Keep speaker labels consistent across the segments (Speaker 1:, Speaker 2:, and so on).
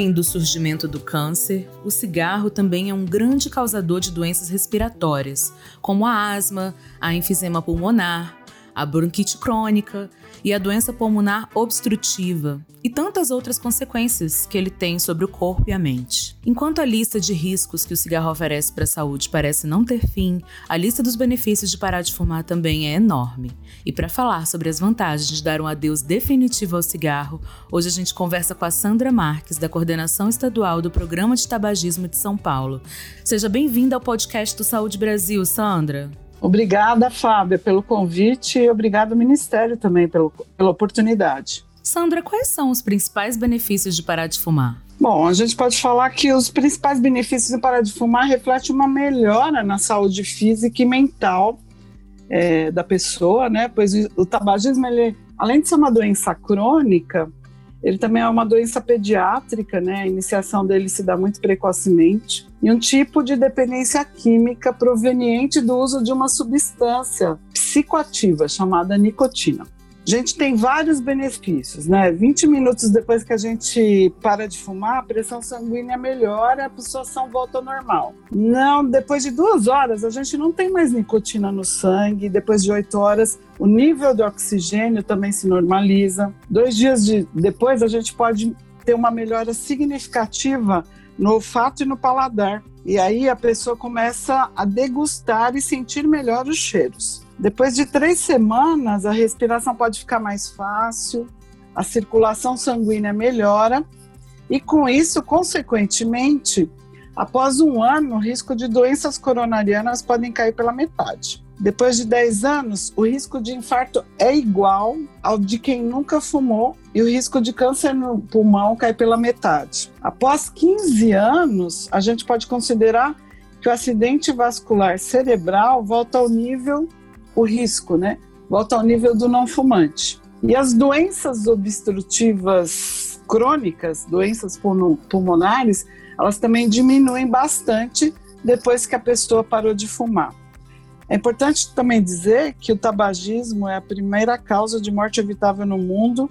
Speaker 1: Além do surgimento do câncer, o cigarro também é um grande causador de doenças respiratórias, como a asma, a enfisema pulmonar, a bronquite crônica e a doença pulmonar obstrutiva, e tantas outras consequências que ele tem sobre o corpo e a mente. Enquanto a lista de riscos que o cigarro oferece para a saúde parece não ter fim, a lista dos benefícios de parar de fumar também é enorme. E para falar sobre as vantagens de dar um adeus definitivo ao cigarro, hoje a gente conversa com a Sandra Marques, da Coordenação Estadual do Programa de Tabagismo de São Paulo. Seja bem-vinda ao podcast do Saúde Brasil, Sandra.
Speaker 2: Obrigada, Fábia, pelo convite e obrigado ao Ministério também pelo, pela oportunidade.
Speaker 1: Sandra, quais são os principais benefícios de parar de fumar?
Speaker 2: Bom, a gente pode falar que os principais benefícios de parar de fumar refletem uma melhora na saúde física e mental é, da pessoa, né? Pois o tabagismo, ele, além de ser uma doença crônica, ele também é uma doença pediátrica, né? A iniciação dele se dá muito precocemente. E um tipo de dependência química proveniente do uso de uma substância psicoativa chamada nicotina. A gente tem vários benefícios, né? 20 minutos depois que a gente para de fumar, a pressão sanguínea melhora, a pulsação volta ao normal. Não, depois de duas horas, a gente não tem mais nicotina no sangue. Depois de oito horas, o nível de oxigênio também se normaliza. Dois dias de, depois, a gente pode ter uma melhora significativa no olfato e no paladar. E aí a pessoa começa a degustar e sentir melhor os cheiros. Depois de três semanas, a respiração pode ficar mais fácil, a circulação sanguínea melhora e, com isso, consequentemente, após um ano, o risco de doenças coronarianas podem cair pela metade. Depois de 10 anos, o risco de infarto é igual ao de quem nunca fumou e o risco de câncer no pulmão cai pela metade. Após 15 anos, a gente pode considerar que o acidente vascular cerebral volta ao nível o risco, né? Volta ao nível do não fumante. E as doenças obstrutivas crônicas, doenças pulmonares, elas também diminuem bastante depois que a pessoa parou de fumar. É importante também dizer que o tabagismo é a primeira causa de morte evitável no mundo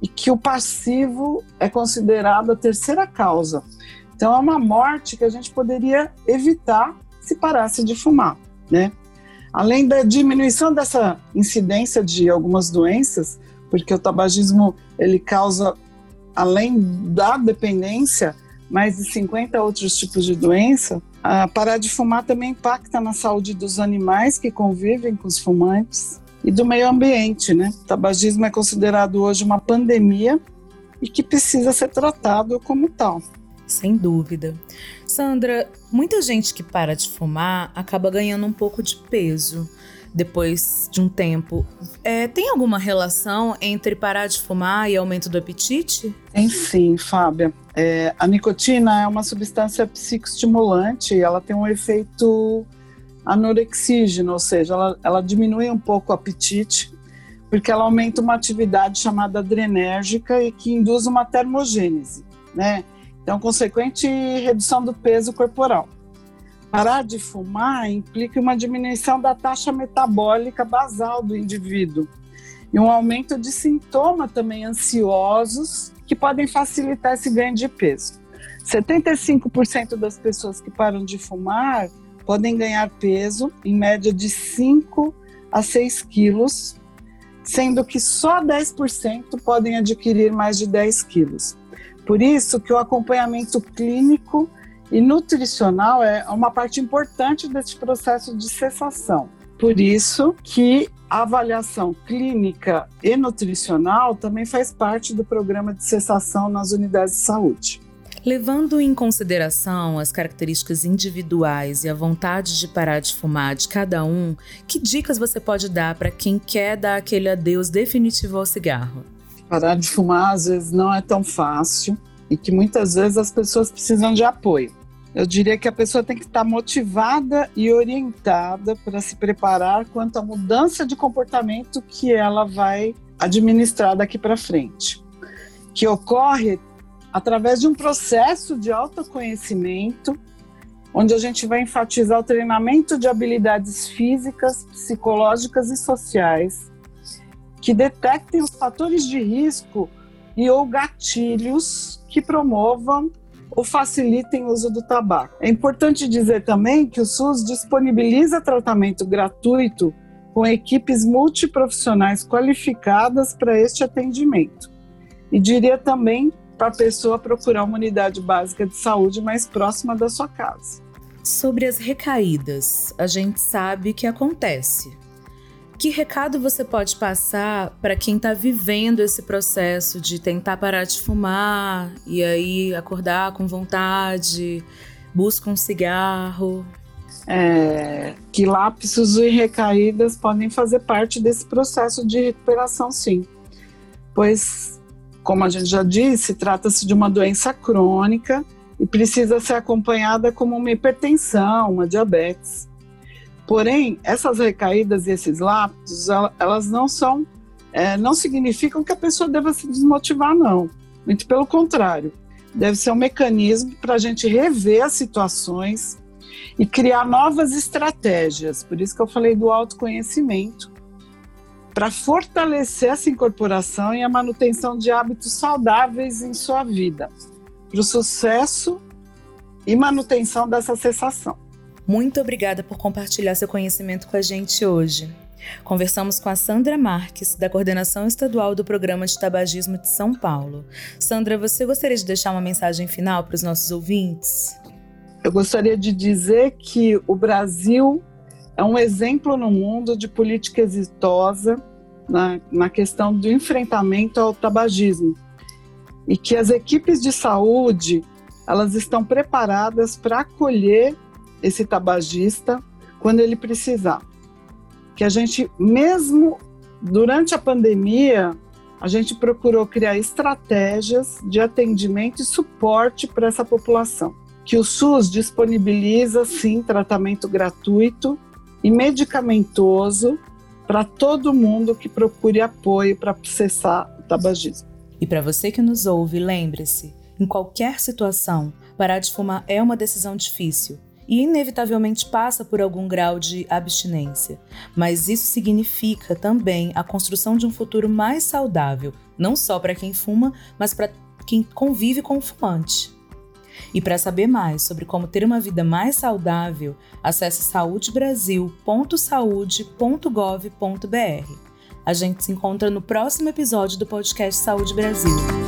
Speaker 2: e que o passivo é considerado a terceira causa. Então é uma morte que a gente poderia evitar se parasse de fumar, né? Além da diminuição dessa incidência de algumas doenças, porque o tabagismo ele causa, além da dependência, mais de 50 outros tipos de doença, a parar de fumar também impacta na saúde dos animais que convivem com os fumantes e do meio ambiente, né? O tabagismo é considerado hoje uma pandemia e que precisa ser tratado como tal.
Speaker 1: Sem dúvida. Sandra, muita gente que para de fumar acaba ganhando um pouco de peso depois de um tempo. É, tem alguma relação entre parar de fumar e aumento do apetite?
Speaker 2: Tem sim, Fábia. É, a nicotina é uma substância psicoestimulante ela tem um efeito anorexígeno, ou seja, ela, ela diminui um pouco o apetite porque ela aumenta uma atividade chamada adrenérgica e que induz uma termogênese, né? Então, consequente redução do peso corporal. Parar de fumar implica uma diminuição da taxa metabólica basal do indivíduo e um aumento de sintomas também ansiosos que podem facilitar esse ganho de peso. 75% das pessoas que param de fumar podem ganhar peso, em média de 5 a 6 quilos, sendo que só 10% podem adquirir mais de 10 quilos. Por isso que o acompanhamento clínico e nutricional é uma parte importante desse processo de cessação. Por isso que a avaliação clínica e nutricional também faz parte do programa de cessação nas unidades de saúde.
Speaker 1: Levando em consideração as características individuais e a vontade de parar de fumar de cada um, que dicas você pode dar para quem quer dar aquele adeus definitivo ao cigarro?
Speaker 2: Parar de fumar às vezes não é tão fácil e que muitas vezes as pessoas precisam de apoio. Eu diria que a pessoa tem que estar motivada e orientada para se preparar quanto à mudança de comportamento que ela vai administrar daqui para frente, que ocorre através de um processo de autoconhecimento, onde a gente vai enfatizar o treinamento de habilidades físicas, psicológicas e sociais, que detectem os fatores de risco e ou gatilhos que promovam ou facilitem o uso do tabaco. É importante dizer também que o SUS disponibiliza tratamento gratuito com equipes multiprofissionais qualificadas para este atendimento. E diria também para a pessoa procurar uma unidade básica de saúde mais próxima da sua casa.
Speaker 1: Sobre as recaídas, a gente sabe que acontece. Que recado você pode passar para quem está vivendo esse processo de tentar parar de fumar e aí acordar com vontade, busca um cigarro?
Speaker 2: É, que lapsos e recaídas podem fazer parte desse processo de recuperação, sim. Pois, como a gente já disse, trata-se de uma doença crônica e precisa ser acompanhada como uma hipertensão, uma diabetes. Porém, essas recaídas e esses lapsos, elas não são, é, não significam que a pessoa deva se desmotivar, não. Muito pelo contrário. Deve ser um mecanismo para a gente rever as situações e criar novas estratégias. Por isso que eu falei do autoconhecimento, para fortalecer essa incorporação e a manutenção de hábitos saudáveis em sua vida, para o sucesso e manutenção dessa cessação.
Speaker 1: Muito obrigada por compartilhar seu conhecimento com a gente hoje. Conversamos com a Sandra Marques, da Coordenação Estadual do Programa de Tabagismo de São Paulo. Sandra, você gostaria de deixar uma mensagem final para os nossos ouvintes?
Speaker 2: Eu gostaria de dizer que o Brasil é um exemplo no mundo de política exitosa na, na questão do enfrentamento ao tabagismo e que as equipes de saúde elas estão preparadas para acolher esse tabagista quando ele precisar. Que a gente, mesmo durante a pandemia, a gente procurou criar estratégias de atendimento e suporte para essa população. Que o SUS disponibiliza, sim, tratamento gratuito e medicamentoso para todo mundo que procure apoio para cessar o tabagismo.
Speaker 1: E para você que nos ouve, lembre-se: em qualquer situação, parar de fumar é uma decisão difícil e inevitavelmente passa por algum grau de abstinência. Mas isso significa também a construção de um futuro mais saudável, não só para quem fuma, mas para quem convive com o fumante. E para saber mais sobre como ter uma vida mais saudável, acesse saudebrasil.saude.gov.br. A gente se encontra no próximo episódio do podcast Saúde Brasil.